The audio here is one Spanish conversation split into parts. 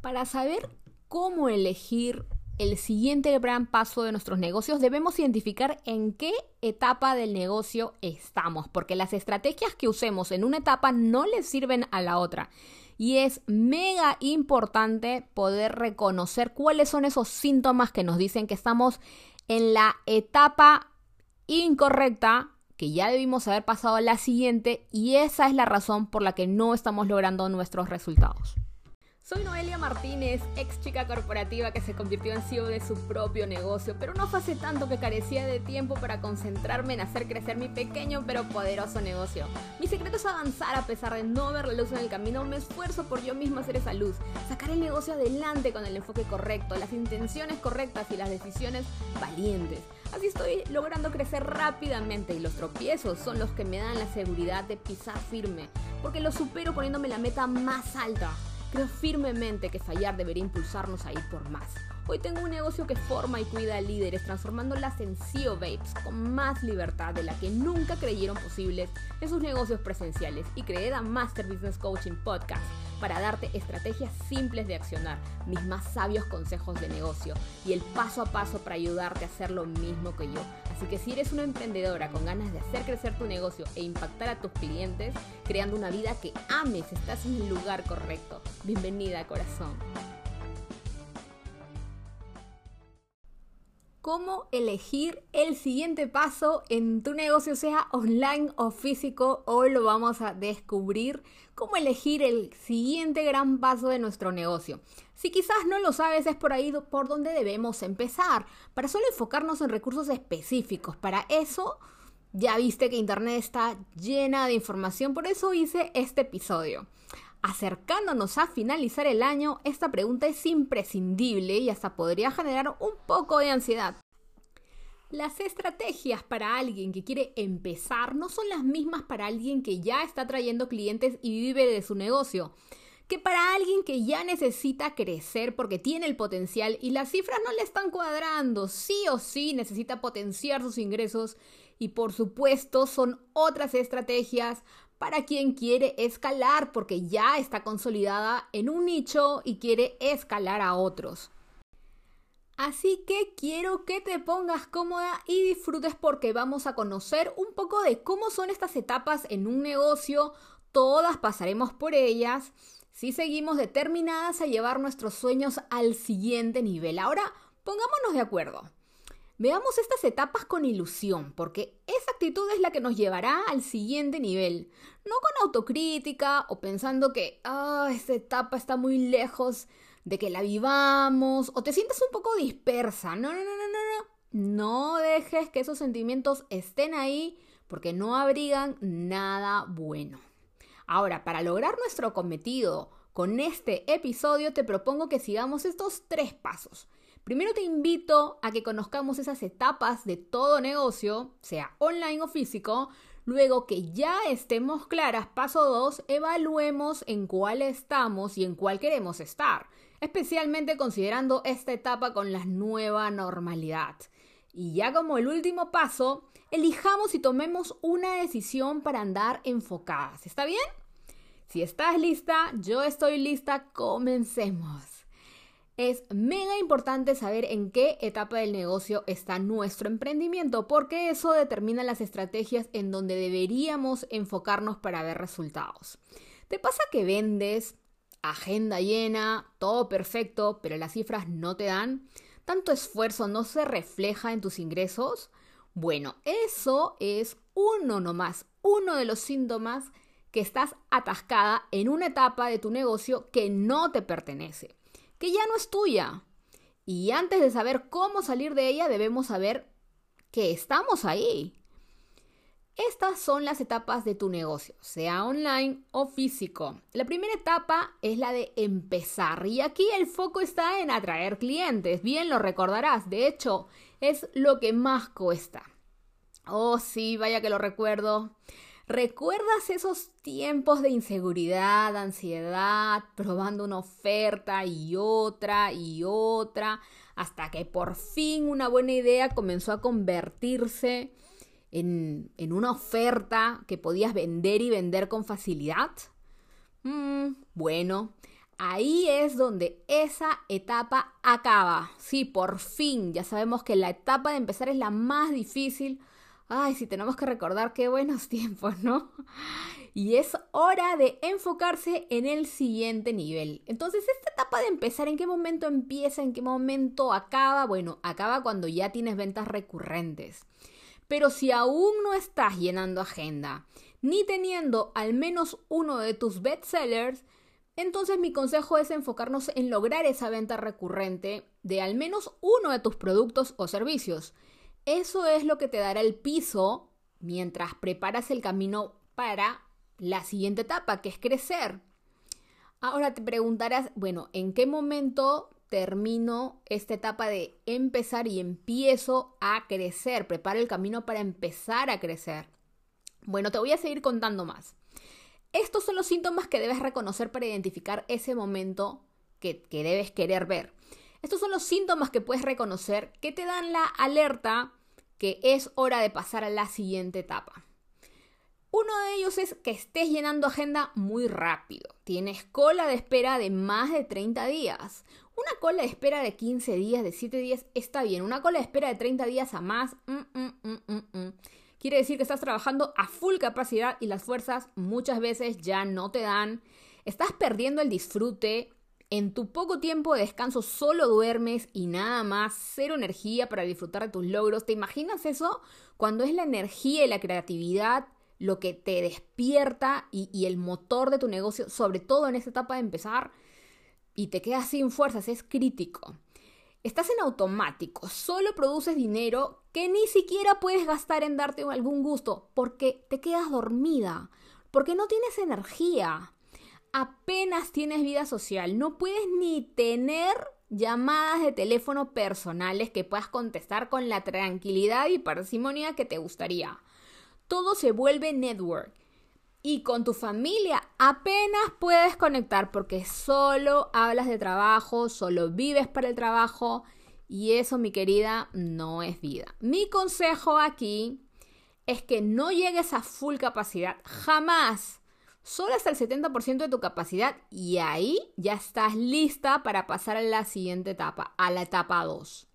Para saber cómo elegir el siguiente gran paso de nuestros negocios, debemos identificar en qué etapa del negocio estamos, porque las estrategias que usemos en una etapa no le sirven a la otra. Y es mega importante poder reconocer cuáles son esos síntomas que nos dicen que estamos en la etapa incorrecta, que ya debimos haber pasado a la siguiente, y esa es la razón por la que no estamos logrando nuestros resultados. Soy Noelia Martínez, ex chica corporativa que se convirtió en CEO de su propio negocio, pero no fue hace tanto que carecía de tiempo para concentrarme en hacer crecer mi pequeño pero poderoso negocio. Mi secreto es avanzar a pesar de no ver la luz en el camino, me esfuerzo por yo mismo hacer esa luz, sacar el negocio adelante con el enfoque correcto, las intenciones correctas y las decisiones valientes. Así estoy logrando crecer rápidamente y los tropiezos son los que me dan la seguridad de pisar firme, porque lo supero poniéndome la meta más alta. Creo firmemente que fallar debería impulsarnos a ir por más. Hoy tengo un negocio que forma y cuida a líderes, transformándolas en CEO Babes con más libertad de la que nunca creyeron posibles en sus negocios presenciales y creé The Master Business Coaching Podcast para darte estrategias simples de accionar, mis más sabios consejos de negocio y el paso a paso para ayudarte a hacer lo mismo que yo. Así que si eres una emprendedora con ganas de hacer crecer tu negocio e impactar a tus clientes, creando una vida que ames, estás en el lugar correcto. Bienvenida, corazón. Cómo elegir el siguiente paso en tu negocio, sea online o físico. Hoy lo vamos a descubrir cómo elegir el siguiente gran paso de nuestro negocio. Si quizás no lo sabes, es por ahí por donde debemos empezar, para solo enfocarnos en recursos específicos. Para eso, ya viste que Internet está llena de información, por eso hice este episodio. Acercándonos a finalizar el año, esta pregunta es imprescindible y hasta podría generar un poco de ansiedad. Las estrategias para alguien que quiere empezar no son las mismas para alguien que ya está trayendo clientes y vive de su negocio, que para alguien que ya necesita crecer porque tiene el potencial y las cifras no le están cuadrando, sí o sí necesita potenciar sus ingresos y por supuesto son otras estrategias para quien quiere escalar porque ya está consolidada en un nicho y quiere escalar a otros. Así que quiero que te pongas cómoda y disfrutes porque vamos a conocer un poco de cómo son estas etapas en un negocio. Todas pasaremos por ellas si seguimos determinadas a llevar nuestros sueños al siguiente nivel. Ahora, pongámonos de acuerdo. Veamos estas etapas con ilusión, porque esa actitud es la que nos llevará al siguiente nivel. No con autocrítica o pensando que, ah, esta etapa está muy lejos de que la vivamos o te sientes un poco dispersa. No, no, no, no, no, no. No dejes que esos sentimientos estén ahí porque no abrigan nada bueno. Ahora, para lograr nuestro cometido con este episodio, te propongo que sigamos estos tres pasos. Primero te invito a que conozcamos esas etapas de todo negocio, sea online o físico. Luego que ya estemos claras, paso 2, evaluemos en cuál estamos y en cuál queremos estar, especialmente considerando esta etapa con la nueva normalidad. Y ya como el último paso, elijamos y tomemos una decisión para andar enfocadas. ¿Está bien? Si estás lista, yo estoy lista, comencemos. Es mega importante saber en qué etapa del negocio está nuestro emprendimiento, porque eso determina las estrategias en donde deberíamos enfocarnos para ver resultados. ¿Te pasa que vendes, agenda llena, todo perfecto, pero las cifras no te dan? ¿Tanto esfuerzo no se refleja en tus ingresos? Bueno, eso es uno nomás, uno de los síntomas que estás atascada en una etapa de tu negocio que no te pertenece que ya no es tuya. Y antes de saber cómo salir de ella, debemos saber que estamos ahí. Estas son las etapas de tu negocio, sea online o físico. La primera etapa es la de empezar y aquí el foco está en atraer clientes. Bien lo recordarás, de hecho es lo que más cuesta. Oh sí, vaya que lo recuerdo. ¿Recuerdas esos tiempos de inseguridad, ansiedad, probando una oferta y otra y otra, hasta que por fin una buena idea comenzó a convertirse en, una oferta que podías vender y vender con facilidad? Mm, bueno, ahí es donde esa etapa acaba. Sí, por fin, ya sabemos que la etapa de empezar es la más difícil. Ay, si tenemos que recordar qué buenos tiempos, ¿no? Y es hora de enfocarse en el siguiente nivel. Entonces, esta etapa de empezar, ¿en qué momento empieza? ¿En qué momento acaba? Bueno, acaba cuando ya tienes ventas recurrentes. Pero si aún no estás llenando agenda, ni teniendo al menos uno de tus bestsellers, entonces mi consejo es enfocarnos en lograr esa venta recurrente de al menos uno de tus productos o servicios. Eso es lo que te dará el piso mientras preparas el camino para la siguiente etapa, que es crecer. Ahora te preguntarás, bueno, ¿en qué momento termino esta etapa de empezar y empiezo a crecer? Preparo el camino para empezar a crecer. Bueno, te voy a seguir contando más. Estos son los síntomas que debes reconocer para identificar ese momento que, debes querer ver. Estos son los síntomas que puedes reconocer que te dan la alerta que es hora de pasar a la siguiente etapa. Uno de ellos es que estés llenando agenda muy rápido. Tienes cola de espera de más de 30 días. Una cola de espera de 15 días, de 7 días, está bien. Una cola de espera de 30 días a más, mm, mm, mm, Quiere decir que estás trabajando a full capacidad y las fuerzas muchas veces ya no te dan. Estás perdiendo el disfrute. En tu poco tiempo de descanso solo duermes y nada más, cero energía para disfrutar de tus logros. ¿Te imaginas eso? Cuando es la energía y la creatividad lo que te despierta y, el motor de tu negocio, sobre todo en esta etapa de empezar, y te quedas sin fuerzas, es crítico. Estás en automático, solo produces dinero que ni siquiera puedes gastar en darte algún gusto porque te quedas dormida, porque no tienes energía, apenas tienes vida social, no puedes ni tener llamadas de teléfono personales que puedas contestar con la tranquilidad y parsimonia que te gustaría. Todo se vuelve network y con tu familia apenas puedes conectar porque solo hablas de trabajo, solo vives para el trabajo y eso, mi querida, no es vida. Mi consejo aquí es que no llegues a full capacidad, jamás. Solo hasta el 70% de tu capacidad y ahí ya estás lista para pasar a la siguiente etapa, a la etapa 2.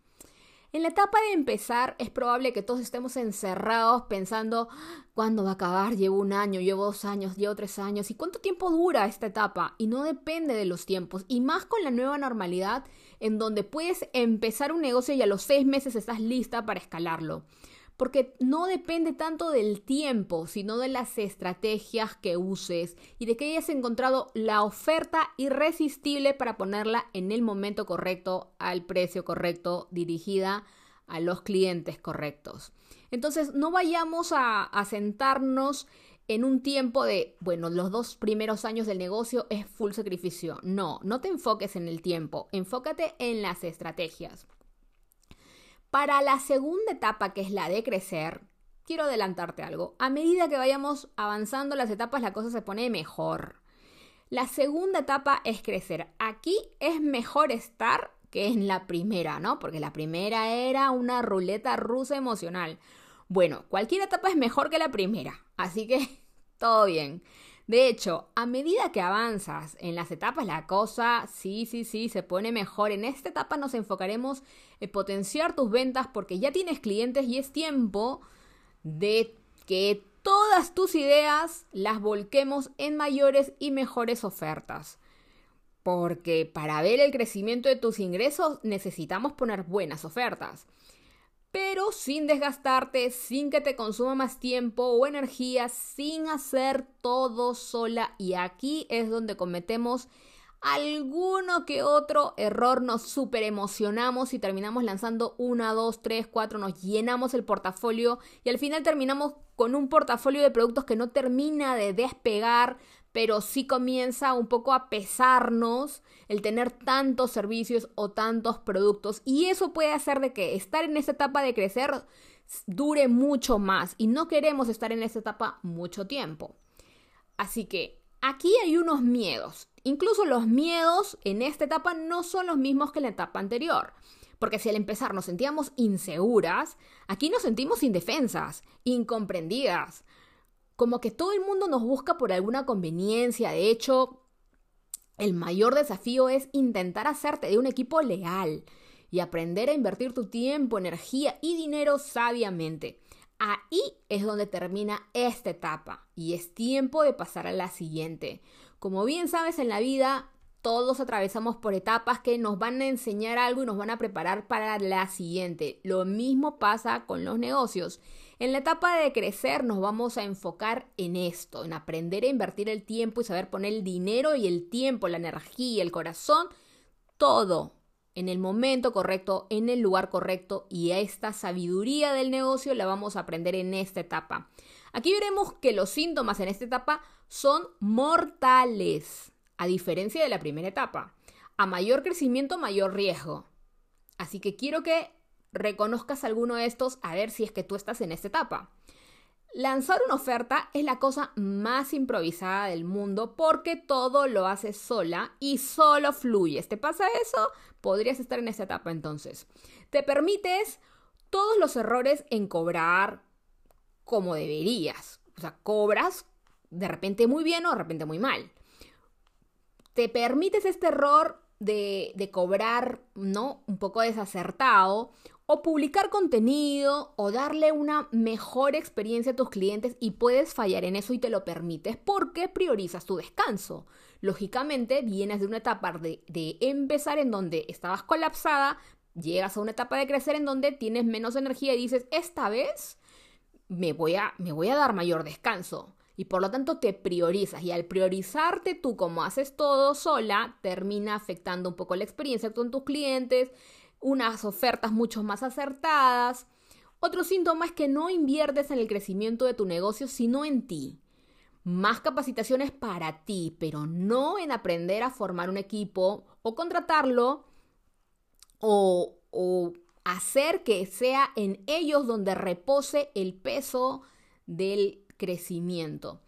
En la etapa de empezar es probable que todos estemos encerrados pensando, ¿cuándo va a acabar? Llevo un año, llevo dos años, llevo tres años. ¿Y cuánto tiempo dura esta etapa? Y no depende de los tiempos. Y más con la nueva normalidad en donde puedes empezar un negocio y a los seis meses estás lista para escalarlo porque no depende tanto del tiempo, sino de las estrategias que uses y de que hayas encontrado la oferta irresistible para ponerla en el momento correcto, al precio correcto, dirigida a los clientes correctos. Entonces, no vayamos a, sentarnos en un tiempo de, bueno, los dos primeros años del negocio es full sacrificio. No, no te enfoques en el tiempo, enfócate en las estrategias. Para la segunda etapa, que es la de crecer, quiero adelantarte algo. A medida que vayamos avanzando las etapas, la cosa se pone mejor. La segunda etapa es crecer. Aquí es mejor estar que en la primera, ¿no? Porque la primera era una ruleta rusa emocional. Bueno, cualquier etapa es mejor que la primera, así que todo bien. De hecho, a medida que avanzas en las etapas, la cosa sí, sí, sí, se pone mejor. En esta etapa nos enfocaremos en potenciar tus ventas porque ya tienes clientes y es tiempo de que todas tus ideas las volquemos en mayores y mejores ofertas. Porque para ver el crecimiento de tus ingresos necesitamos poner buenas ofertas pero sin desgastarte, sin que te consuma más tiempo o energía, sin hacer todo sola. Y aquí es donde cometemos alguno que otro error, nos super emocionamos y terminamos lanzando una, dos, tres, cuatro, nos llenamos el portafolio y al final terminamos con un portafolio de productos que no termina de despegar, pero sí comienza un poco a pesarnos el tener tantos servicios o tantos productos y eso puede hacer de que estar en esta etapa de crecer dure mucho más y no queremos estar en esta etapa mucho tiempo. Así que aquí hay unos miedos. Incluso los miedos en esta etapa no son los mismos que en la etapa anterior. Porque si al empezar nos sentíamos inseguras, aquí nos sentimos indefensas, incomprendidas, como que todo el mundo nos busca por alguna conveniencia. De hecho, El mayor desafío es intentar hacerte de un equipo leal y aprender a invertir tu tiempo, energía y dinero sabiamente. Ahí es donde termina esta etapa y es tiempo de pasar a la siguiente. Como bien sabes en la vida, todos atravesamos por etapas que nos van a enseñar algo y nos van a preparar para la siguiente. Lo mismo pasa con los negocios. En la etapa de crecer nos vamos a enfocar en esto, en aprender a invertir el tiempo y saber poner el dinero y el tiempo, la energía, el corazón, todo en el momento correcto, en el lugar correcto y esta sabiduría del negocio la vamos a aprender en esta etapa. Aquí veremos que los síntomas en esta etapa son mortales, a diferencia de la primera etapa. A mayor crecimiento, mayor riesgo. Así que quiero que reconozcas alguno de estos a ver si es que tú estás en esta etapa. Lanzar una oferta es la cosa más improvisada del mundo porque todo lo haces sola y solo fluyes. ¿Te pasa eso? Podrías estar en esta etapa entonces. Te permites todos los errores en cobrar como deberías. O sea, cobras de repente muy bien o de repente muy mal. Te permites este error de, de cobrar, ¿no? Un poco desacertado o publicar contenido o darle una mejor experiencia a tus clientes y puedes fallar en eso y te lo permites porque priorizas tu descanso. Lógicamente vienes de una etapa de, de empezar en donde estabas colapsada, llegas a una etapa de crecer en donde tienes menos energía y dices, esta vez me voy a, me voy a dar mayor descanso. Y por lo tanto te priorizas. Y al priorizarte tú como haces todo sola, termina afectando un poco la experiencia con tus clientes, unas ofertas mucho más acertadas. Otro síntoma es que no inviertes en el crecimiento de tu negocio, sino en ti. Más capacitaciones para ti, pero no en aprender a formar un equipo o contratarlo o, o hacer que sea en ellos donde repose el peso del crecimiento.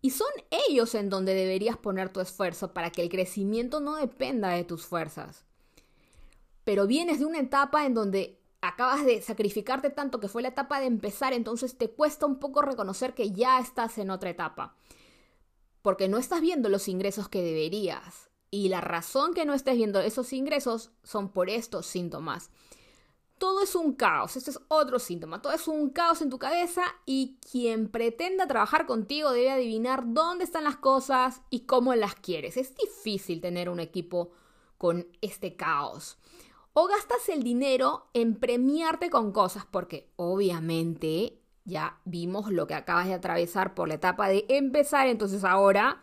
Y son ellos en donde deberías poner tu esfuerzo para que el crecimiento no dependa de tus fuerzas pero vienes de una etapa en donde acabas de sacrificarte tanto que fue la etapa de empezar, entonces te cuesta un poco reconocer que ya estás en otra etapa, porque no estás viendo los ingresos que deberías. Y la razón que no estés viendo esos ingresos son por estos síntomas. Todo es un caos, este es otro síntoma, todo es un caos en tu cabeza y quien pretenda trabajar contigo debe adivinar dónde están las cosas y cómo las quieres. Es difícil tener un equipo con este caos o gastas el dinero en premiarte con cosas, porque obviamente ya vimos lo que acabas de atravesar por la etapa de empezar, entonces ahora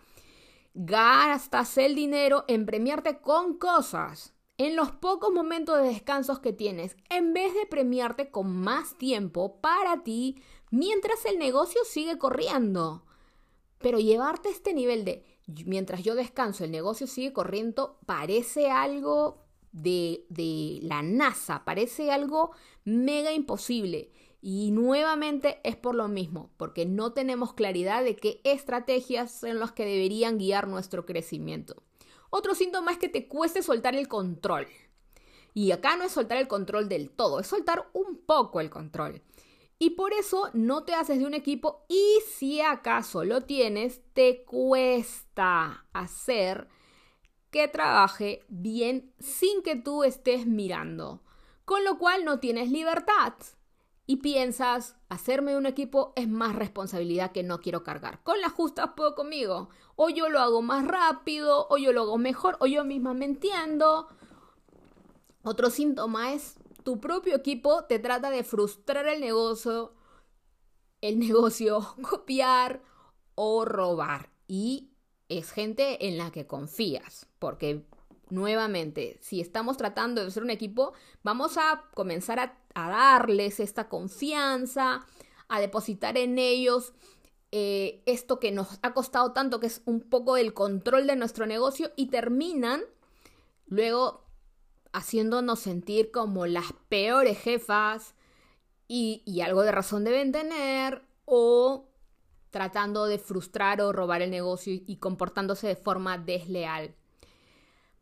gastas el dinero en premiarte con cosas. En los pocos momentos de descansos que tienes, en vez de premiarte con más tiempo para ti mientras el negocio sigue corriendo. Pero llevarte a este nivel de mientras yo descanso, el negocio sigue corriendo, parece algo de, la NASA. Parece algo mega imposible. Y nuevamente es por lo mismo, porque no tenemos claridad de qué estrategias son las que deberían guiar nuestro crecimiento. Otro síntoma es que te cueste soltar el control. Y acá no es soltar el control del todo, es soltar un poco el control. Y por eso no te haces de un equipo y si acaso lo tienes, te cuesta hacer que trabaje bien sin que tú estés mirando. Con lo cual no tienes libertad. Y piensas, hacerme un equipo es más responsabilidad que no quiero cargar. Con las justas puedo conmigo. O yo lo hago más rápido, o yo lo hago mejor, o yo misma me entiendo. Otro síntoma es tu propio equipo te trata de frustrar el negocio, el negocio, copiar o robar. Y es gente en la que confías, porque nuevamente, si estamos tratando de ser un equipo, vamos a comenzar a, darles esta confianza, a depositar en ellos eh, esto que nos ha costado tanto, que es un poco el control de nuestro negocio, y terminan luego haciéndonos sentir como las peores jefas y, y algo de razón deben tener, o tratando de frustrar o robar el negocio y comportándose de forma desleal.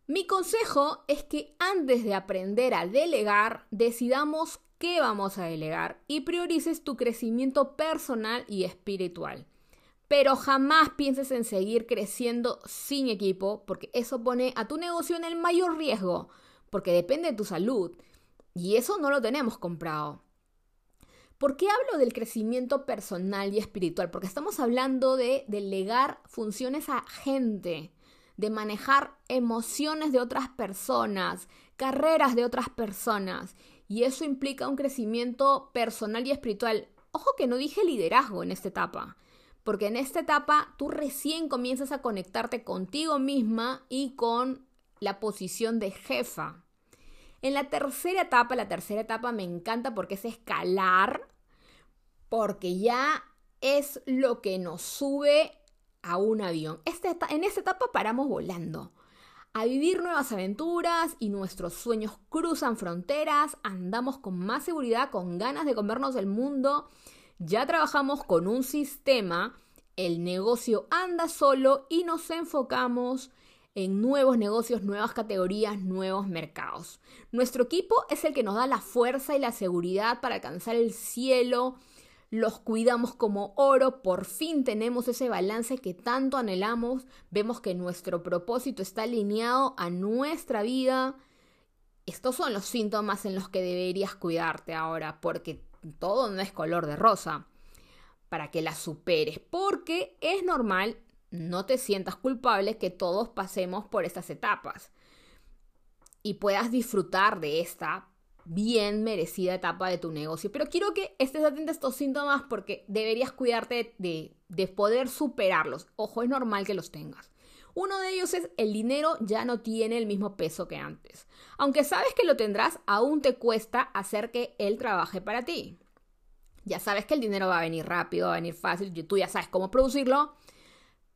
Mi consejo es que antes de aprender a delegar, decidamos qué vamos a delegar y priorices tu crecimiento personal y espiritual. pero jamás pienses en seguir creciendo sin equipo, porque eso pone a tu negocio en el mayor riesgo, porque depende de tu salud. Y eso no lo tenemos comprado. ¿Por qué hablo del crecimiento personal y espiritual? Porque estamos hablando de delegar funciones a gente, de manejar emociones de otras personas, carreras de otras personas. Y eso implica un crecimiento personal y espiritual. Ojo que no dije liderazgo en esta etapa porque en esta etapa tú recién comienzas a conectarte contigo misma y con la posición de jefa. En la tercera etapa, la tercera etapa me encanta porque es escalar, porque ya es lo que nos sube a un avión. en esta etapa paramos volando. A vivir nuevas aventuras y nuestros sueños cruzan fronteras, andamos con más seguridad, con ganas de comernos el mundo ya trabajamos con un sistema, el negocio anda solo y nos enfocamos en nuevos negocios, nuevas categorías, nuevos mercados. Nuestro equipo es el que nos da la fuerza y la seguridad para alcanzar el cielo. Los cuidamos como oro, por fin tenemos ese balance que tanto anhelamos, vemos que nuestro propósito está alineado a nuestra vida. Estos son los síntomas en los que deberías cuidarte ahora, porque todo no es color de rosa, para que la superes, porque es normal, no te sientas culpable que todos pasemos por estas etapas y puedas disfrutar de esta bien merecida etapa de tu negocio. Pero quiero que estés atento a estos síntomas porque deberías cuidarte de, de poder superarlos. Ojo, es normal que los tengas. Uno de ellos es el dinero ya no tiene el mismo peso que antes. Aunque sabes que lo tendrás, aún te cuesta hacer que él trabaje para ti. Ya sabes que el dinero va a venir rápido, va a venir fácil, tú ya sabes cómo producirlo,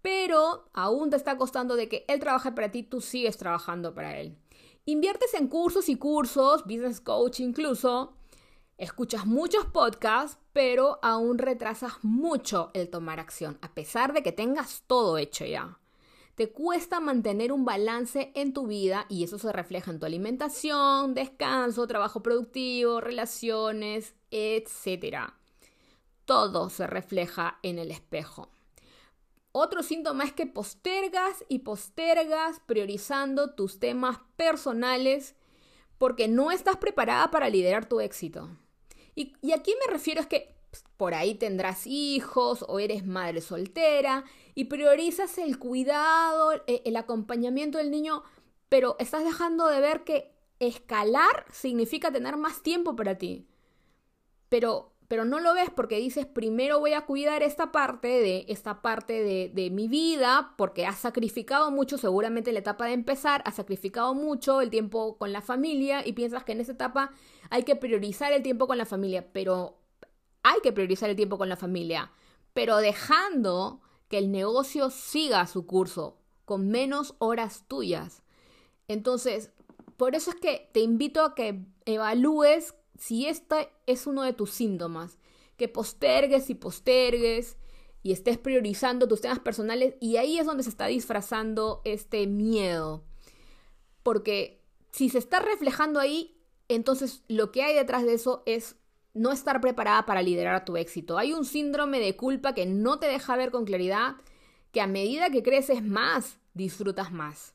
pero aún te está costando de que él trabaje para ti, tú sigues trabajando para él. Inviertes en cursos y cursos, business coach incluso, escuchas muchos podcasts, pero aún retrasas mucho el tomar acción, a pesar de que tengas todo hecho ya. Te cuesta mantener un balance en tu vida y eso se refleja en tu alimentación, descanso, trabajo productivo, relaciones, etc. Todo se refleja en el espejo. Otro síntoma es que postergas y postergas priorizando tus temas personales porque no estás preparada para liderar tu éxito. Y, y aquí me refiero es que por ahí tendrás hijos o eres madre soltera y priorizas el cuidado, e, el acompañamiento del niño, pero estás dejando de ver que escalar significa tener más tiempo para ti. Pero, pero no lo ves porque dices, primero voy a cuidar esta parte de esta parte de, de mi vida, porque has sacrificado mucho, seguramente en la etapa de empezar, has sacrificado mucho el tiempo con la familia y piensas que en esa etapa hay que priorizar el tiempo con la familia, pero hay que priorizar el tiempo con la familia, pero dejando que el negocio siga su curso con menos horas tuyas. Entonces, por eso es que te invito a que evalúes si este es uno de tus síntomas, que postergues y postergues y estés priorizando tus temas personales y ahí es donde se está disfrazando este miedo. Porque si se está reflejando ahí, entonces lo que hay detrás de eso es no estar preparada para liderar tu éxito. Hay un síndrome de culpa que no te deja ver con claridad, que a medida que creces más, disfrutas más.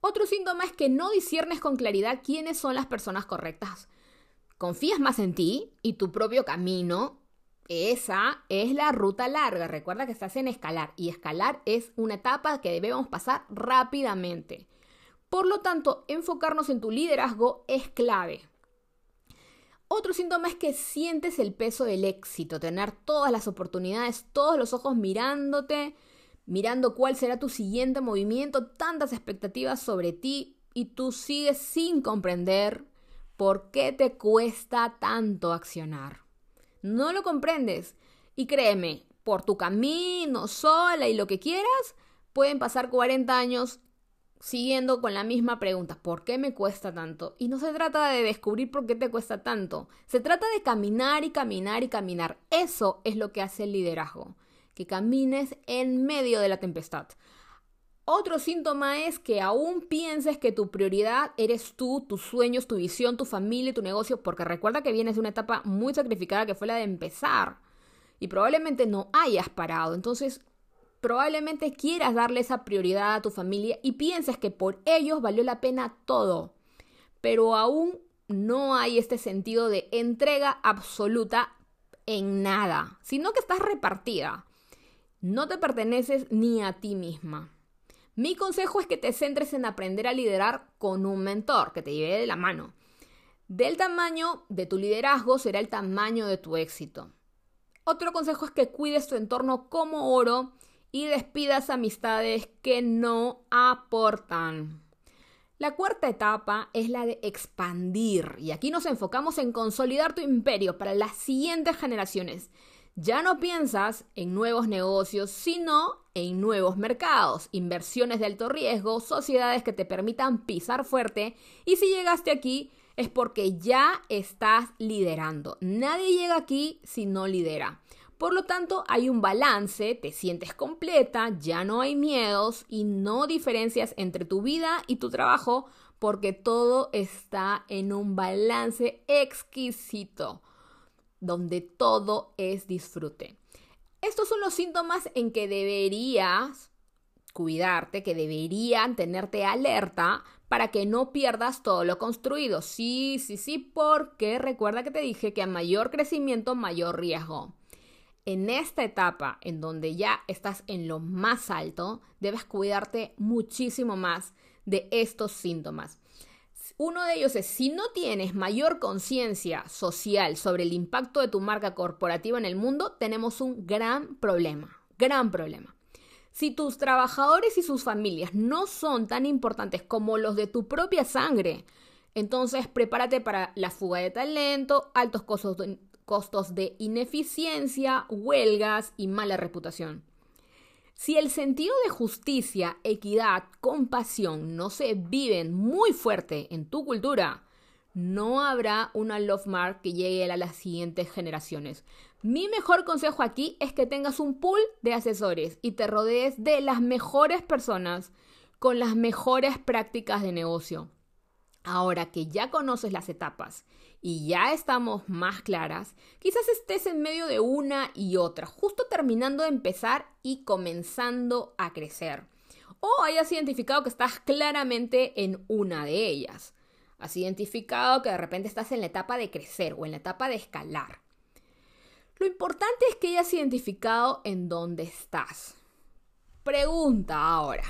Otro síntoma es que no disiernes con claridad quiénes son las personas correctas. Confías más en ti y tu propio camino. Esa es la ruta larga. Recuerda que estás en escalar y escalar es una etapa que debemos pasar rápidamente. Por lo tanto, enfocarnos en tu liderazgo es clave. Otro síntoma es que sientes el peso del éxito, tener todas las oportunidades, todos los ojos mirándote, mirando cuál será tu siguiente movimiento, tantas expectativas sobre ti y tú sigues sin comprender por qué te cuesta tanto accionar. No lo comprendes y créeme, por tu camino, sola y lo que quieras, pueden pasar 40 años siguiendo con la misma pregunta, ¿por qué me cuesta tanto? Y no se trata de descubrir por qué te cuesta tanto, se trata de caminar y caminar y caminar. Eso es lo que hace el liderazgo, que camines en medio de la tempestad. Otro síntoma es que aún pienses que tu prioridad eres tú, tus sueños, tu visión, tu familia y tu negocio, porque recuerda que vienes de una etapa muy sacrificada que fue la de empezar y probablemente no hayas parado. Entonces, probablemente quieras darle esa prioridad a tu familia y pienses que por ellos valió la pena todo. Pero aún no hay este sentido de entrega absoluta en nada, sino que estás repartida. No te perteneces ni a ti misma. Mi consejo es que te centres en aprender a liderar con un mentor que te lleve de la mano. Del tamaño de tu liderazgo será el tamaño de tu éxito. Otro consejo es que cuides tu entorno como oro y despidas amistades que no aportan. La cuarta etapa es la de expandir y aquí nos enfocamos en consolidar tu imperio para las siguientes generaciones. Ya no piensas en nuevos negocios, sino en nuevos mercados, inversiones de alto riesgo, sociedades que te permitan pisar fuerte y si llegaste aquí es porque ya estás liderando. Nadie llega aquí si no lidera. Por lo tanto, hay un balance, te sientes completa, ya no hay miedos y no diferencias entre tu vida y tu trabajo porque todo está en un balance exquisito, donde todo es disfrute. Estos son los síntomas en que deberías cuidarte, que deberían tenerte alerta para que no pierdas todo lo construido. Sí, sí, sí, porque recuerda que te dije que a mayor crecimiento, mayor riesgo en esta etapa en donde ya estás en lo más alto, debes cuidarte muchísimo más de estos síntomas. Uno de ellos es, si no tienes mayor conciencia social sobre el impacto de tu marca corporativa en el mundo, tenemos un gran problema, gran problema. Si tus trabajadores y sus familias no son tan importantes como los de tu propia sangre, entonces prepárate para la fuga de talento, altos costos de, ineficiencia, huelgas y mala reputación. Si el sentido de justicia, equidad, compasión no se viven muy fuerte en tu cultura, no habrá una love mark que llegue a las siguientes generaciones. Mi mejor consejo aquí es que tengas un pool de asesores y te rodees de las mejores personas con las mejores prácticas de negocio. Ahora que ya conoces las etapas y ya estamos más claras, quizás estés en medio de una y otra, justo terminando de empezar y comenzando a crecer. O hayas identificado que estás claramente en una de ellas. Has identificado que de repente estás en la etapa de crecer o en la etapa de escalar. Lo importante es que hayas identificado en dónde estás. Pregunta ahora.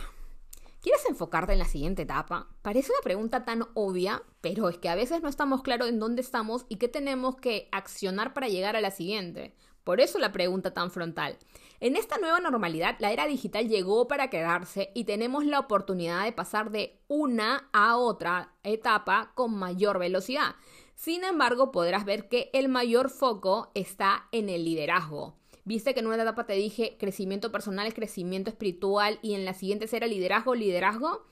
¿Quieres enfocarte en la siguiente etapa? Parece una pregunta tan obvia, pero es que a veces no estamos claros en dónde estamos y qué tenemos que accionar para llegar a la siguiente. Por eso la pregunta tan frontal. En esta nueva normalidad, la era digital llegó para quedarse y tenemos la oportunidad de pasar de una a otra etapa con mayor velocidad. Sin embargo, podrás ver que el mayor foco está en el liderazgo. Viste que en una etapa te dije crecimiento personal, crecimiento espiritual y en la siguiente será liderazgo, liderazgo.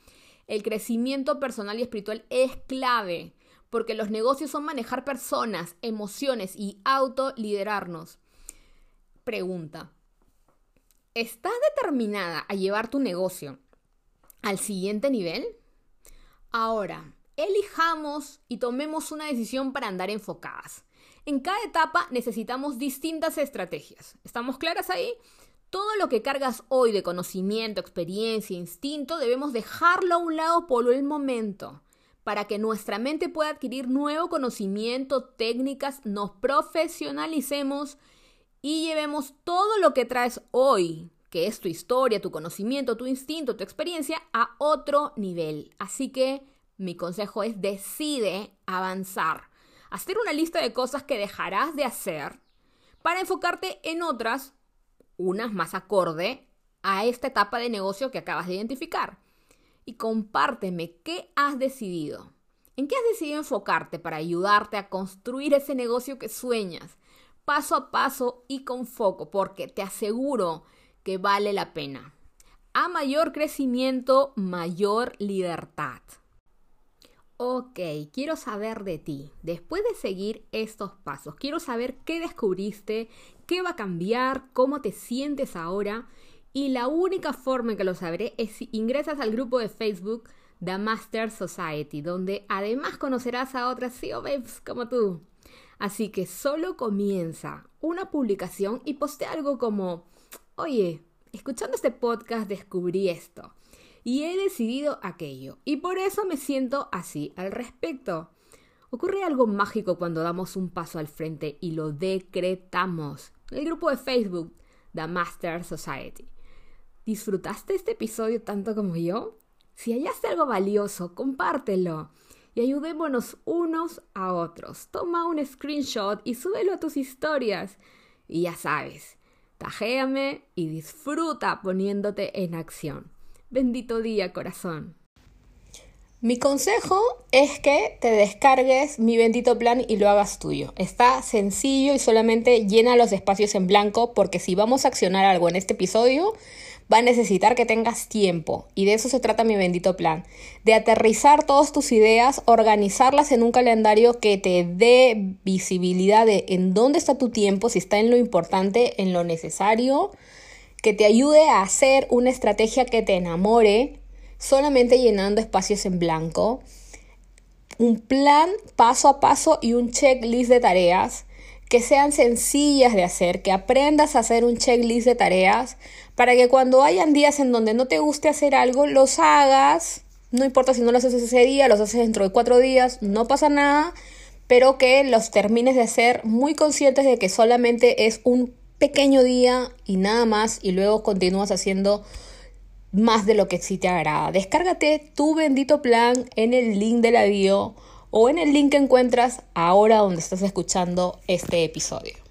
El crecimiento personal y espiritual es clave porque los negocios son manejar personas, emociones y autoliderarnos. Pregunta. ¿Estás determinada a llevar tu negocio al siguiente nivel? Ahora, elijamos y tomemos una decisión para andar enfocadas. En cada etapa necesitamos distintas estrategias. ¿Estamos claras ahí? Todo lo que cargas hoy de conocimiento, experiencia, instinto, debemos dejarlo a un lado por el momento, para que nuestra mente pueda adquirir nuevo conocimiento, técnicas, nos profesionalicemos y llevemos todo lo que traes hoy, que es tu historia, tu conocimiento, tu instinto, tu experiencia, a otro nivel. Así que mi consejo es decide avanzar hacer una lista de cosas que dejarás de hacer para enfocarte en otras, unas más acorde a esta etapa de negocio que acabas de identificar. Y compárteme qué has decidido. ¿En qué has decidido enfocarte para ayudarte a construir ese negocio que sueñas? Paso a paso y con foco, porque te aseguro que vale la pena. A mayor crecimiento, mayor libertad. Ok, quiero saber de ti. Después de seguir estos pasos, quiero saber qué descubriste, qué va a cambiar, cómo te sientes ahora. Y la única forma en que lo sabré es si ingresas al grupo de Facebook The Master Society, donde además conocerás a otras CEO como tú. Así que solo comienza una publicación y postea algo como, oye, escuchando este podcast descubrí esto y he decidido aquello. Y por eso me siento así al respecto. Ocurre algo mágico cuando damos un paso al frente y lo decretamos. El grupo de Facebook, The Master Society. ¿Disfrutaste este episodio tanto como yo? Si hallaste algo valioso, compártelo y ayudémonos unos a otros. Toma un screenshot y súbelo a tus historias. Y ya sabes, tajéame y disfruta poniéndote en acción. Bendito día, corazón. Mi consejo es que te descargues mi bendito plan y lo hagas tuyo. Está sencillo y solamente llena los espacios en blanco porque si vamos a accionar algo en este episodio, va a necesitar que tengas tiempo. Y de eso se trata mi bendito plan. De aterrizar todas tus ideas, organizarlas en un calendario que te dé visibilidad de en dónde está tu tiempo, si está en lo importante, en lo necesario, que te ayude a hacer una estrategia que te enamore, solamente llenando espacios en blanco. Un plan paso a paso y un checklist de tareas que sean sencillas de hacer, que aprendas a hacer un checklist de tareas para que cuando hayan días en donde no te guste hacer algo, los hagas, no importa si no los haces ese día, los haces dentro de cuatro días, no pasa nada, pero que los termines de hacer muy conscientes de que solamente es un pequeño día y nada más y luego continúas haciendo más de lo que sí te agrada. Descárgate tu bendito plan en el link de la bio o en el link que encuentras ahora donde estás escuchando este episodio.